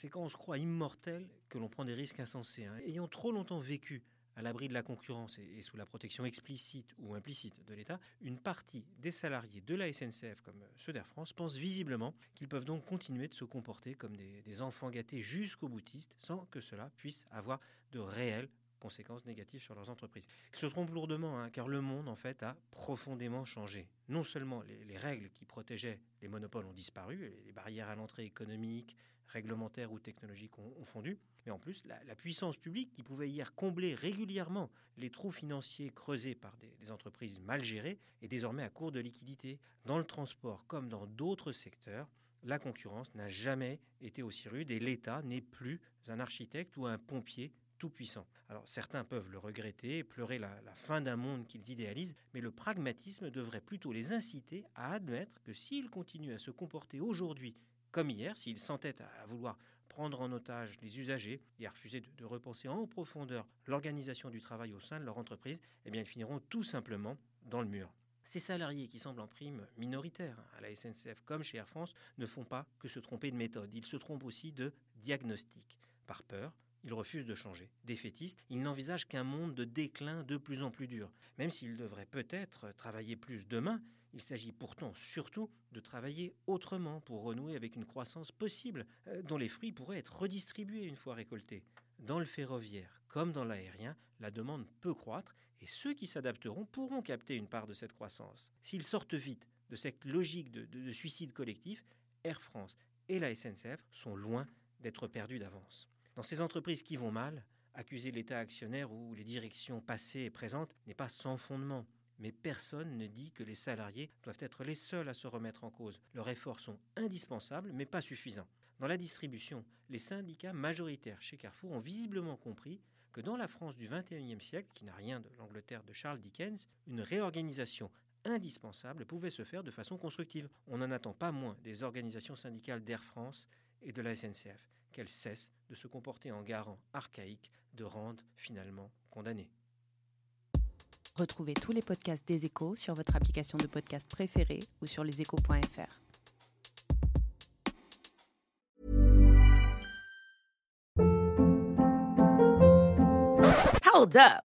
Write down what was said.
c'est quand on se croit immortel que l'on prend des risques insensés. hein. Ayant trop longtemps vécu à l'abri de la concurrence et, sous la protection explicite ou implicite de l'État, une partie des salariés de la SNCF, comme ceux d'Air France, pensent visiblement qu'ils peuvent donc continuer de se comporter comme des, des enfants gâtés jusqu'au boutiste, sans que cela puisse avoir de réelles conséquences négatives sur leurs entreprises. Ils se trompent lourdement, hein, car le monde, en fait, a profondément changé. Non seulement les, les règles qui protégeaient les monopoles ont disparu, les barrières à l'entrée économique, réglementaires ou technologiques ont, fondu, mais en plus, la, la, puissance publique qui pouvait hier combler régulièrement les trous financiers creusés par des, des, entreprises mal gérées est désormais à court de liquidités. Dans le transport comme dans d'autres secteurs, la concurrence n'a jamais été aussi rude et l'État n'est plus un architecte ou un pompier tout-puissant. Alors certains peuvent le regretter, pleurer la, fin d'un monde qu'ils idéalisent, mais le pragmatisme devrait plutôt les inciter à admettre que s'ils continuent à se comporter aujourd'hui comme hier, s'ils s'entêtent à vouloir prendre en otage les usagers et à refuser de, de repenser en profondeur l'organisation du travail au sein de leur entreprise, eh bien ils finiront tout simplement dans le mur. Ces salariés qui semblent en prime minoritaires à la SNCF comme chez Air France ne font pas que se tromper de méthode, ils se trompent aussi de diagnostic. Par peur, ils refusent de changer. Défaitistes, ils n'envisagent qu'un monde de déclin de plus en plus dur. Même s'ils devraient peut-être travailler plus demain, il s'agit pourtant surtout de travailler autrement pour renouer avec une croissance possible, euh, dont les fruits pourraient être redistribués une fois récoltés. Dans le ferroviaire comme dans l'aérien, la demande peut croître et ceux qui s'adapteront pourront capter une part de cette croissance. S'ils sortent vite de cette logique de suicide collectif, Air France et la SNCF sont loin d'être perdus d'avance. Dans ces entreprises qui vont mal, accuser l'État actionnaire ou les directions passées et présentes n'est pas sans fondement. Mais personne ne dit que les salariés doivent être les seuls à se remettre en cause. Leurs efforts sont indispensables, mais pas suffisants. Dans la distribution, les syndicats majoritaires chez Carrefour ont visiblement compris que dans la France du XXIe siècle, qui n'a rien de l'Angleterre de Charles Dickens, une réorganisation indispensable pouvait se faire de façon constructive. On n'en attend pas moins des organisations syndicales d'Air France et de la SNCF qu'elles cessent de se comporter en garant archaïque de rendre finalement condamnés. Retrouvez tous les podcasts des échos sur votre application de podcast préférée ou sur leséchos.fr. Hold up.